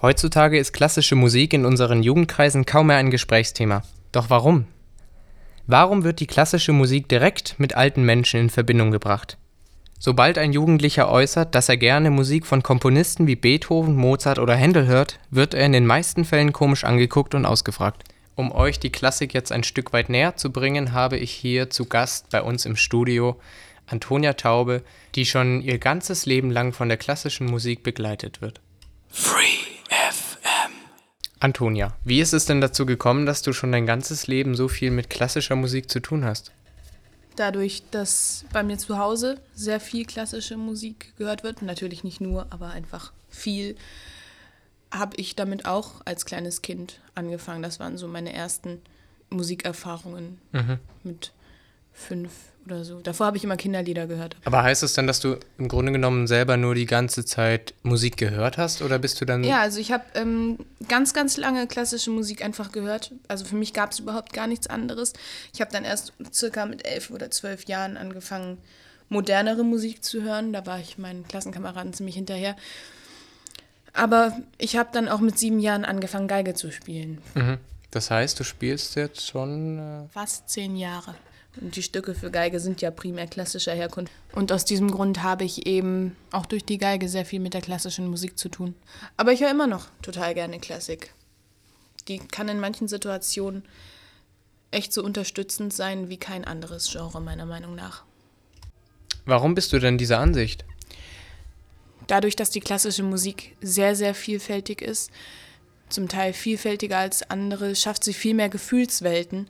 Heutzutage ist klassische Musik in unseren Jugendkreisen kaum mehr ein Gesprächsthema. Doch warum? Warum wird die klassische Musik direkt mit alten Menschen in Verbindung gebracht? Sobald ein Jugendlicher äußert, dass er gerne Musik von Komponisten wie Beethoven, Mozart oder Händel hört, wird er in den meisten Fällen komisch angeguckt und ausgefragt. Um euch die Klassik jetzt ein Stück weit näher zu bringen, habe ich hier zu Gast bei uns im Studio Antonia Taube, die schon ihr ganzes Leben lang von der klassischen Musik begleitet wird. Free. Antonia, wie ist es denn dazu gekommen, dass du schon dein ganzes Leben so viel mit klassischer Musik zu tun hast? Dadurch, dass bei mir zu Hause sehr viel klassische Musik gehört wird, natürlich nicht nur, aber einfach viel, habe ich damit auch als kleines Kind angefangen. Das waren so meine ersten Musikerfahrungen mhm. mit fünf oder so. Davor habe ich immer Kinderlieder gehört. Aber heißt es dann, dass du im Grunde genommen selber nur die ganze Zeit Musik gehört hast oder bist du dann. Ja, also ich habe ähm, ganz, ganz lange klassische Musik einfach gehört. Also für mich gab es überhaupt gar nichts anderes. Ich habe dann erst circa mit elf oder zwölf Jahren angefangen, modernere Musik zu hören. Da war ich meinen Klassenkameraden ziemlich hinterher. Aber ich habe dann auch mit sieben Jahren angefangen, Geige zu spielen. Mhm. Das heißt, du spielst jetzt schon. Äh Fast zehn Jahre. Und die Stücke für Geige sind ja primär klassischer Herkunft. Und aus diesem Grund habe ich eben auch durch die Geige sehr viel mit der klassischen Musik zu tun. Aber ich höre immer noch total gerne Klassik. Die kann in manchen Situationen echt so unterstützend sein wie kein anderes Genre, meiner Meinung nach. Warum bist du denn dieser Ansicht? Dadurch, dass die klassische Musik sehr, sehr vielfältig ist, zum Teil vielfältiger als andere, schafft sie viel mehr Gefühlswelten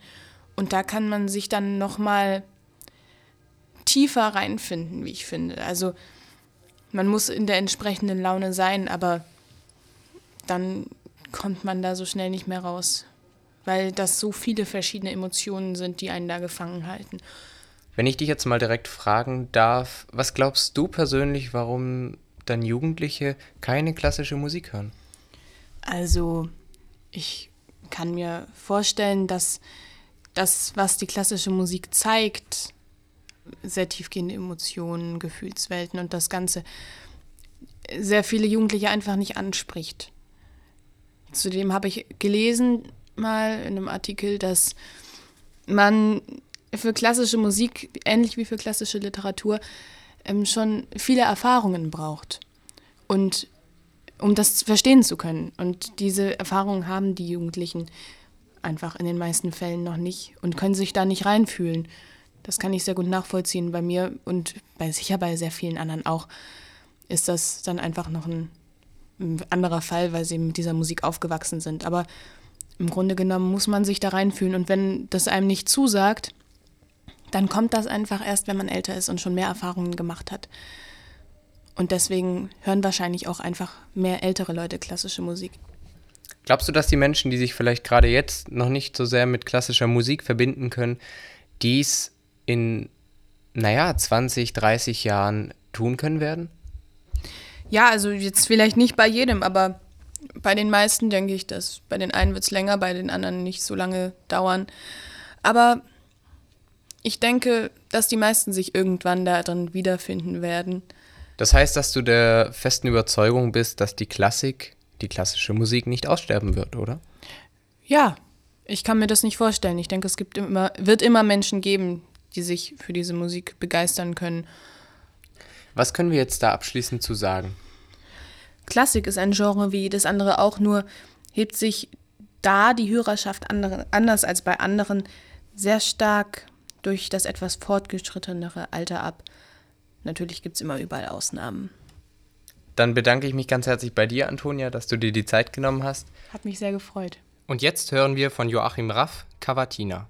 und da kann man sich dann noch mal tiefer reinfinden, wie ich finde. Also man muss in der entsprechenden Laune sein, aber dann kommt man da so schnell nicht mehr raus, weil das so viele verschiedene Emotionen sind, die einen da gefangen halten. Wenn ich dich jetzt mal direkt fragen darf, was glaubst du persönlich, warum dann Jugendliche keine klassische Musik hören? Also, ich kann mir vorstellen, dass das, was die klassische Musik zeigt, sehr tiefgehende Emotionen, Gefühlswelten und das Ganze, sehr viele Jugendliche einfach nicht anspricht. Zudem habe ich gelesen mal in einem Artikel, dass man für klassische Musik, ähnlich wie für klassische Literatur, ähm, schon viele Erfahrungen braucht. Und um das verstehen zu können. Und diese Erfahrungen haben die Jugendlichen einfach in den meisten Fällen noch nicht und können sich da nicht reinfühlen. Das kann ich sehr gut nachvollziehen. Bei mir und bei sicher bei sehr vielen anderen auch ist das dann einfach noch ein, ein anderer Fall, weil sie mit dieser Musik aufgewachsen sind. Aber im Grunde genommen muss man sich da reinfühlen und wenn das einem nicht zusagt, dann kommt das einfach erst, wenn man älter ist und schon mehr Erfahrungen gemacht hat. Und deswegen hören wahrscheinlich auch einfach mehr ältere Leute klassische Musik. Glaubst du, dass die Menschen, die sich vielleicht gerade jetzt noch nicht so sehr mit klassischer Musik verbinden können, dies in, naja, 20, 30 Jahren tun können werden? Ja, also jetzt vielleicht nicht bei jedem, aber bei den meisten denke ich, dass bei den einen wird es länger, bei den anderen nicht so lange dauern. Aber ich denke, dass die meisten sich irgendwann da drin wiederfinden werden. Das heißt, dass du der festen Überzeugung bist, dass die Klassik die klassische Musik nicht aussterben wird, oder? Ja, ich kann mir das nicht vorstellen. Ich denke, es gibt immer, wird immer Menschen geben, die sich für diese Musik begeistern können. Was können wir jetzt da abschließend zu sagen? Klassik ist ein Genre wie jedes andere auch, nur hebt sich da die Hörerschaft andere, anders als bei anderen sehr stark durch das etwas fortgeschrittenere Alter ab. Natürlich gibt es immer überall Ausnahmen. Dann bedanke ich mich ganz herzlich bei dir, Antonia, dass du dir die Zeit genommen hast. Hat mich sehr gefreut. Und jetzt hören wir von Joachim Raff Cavatina.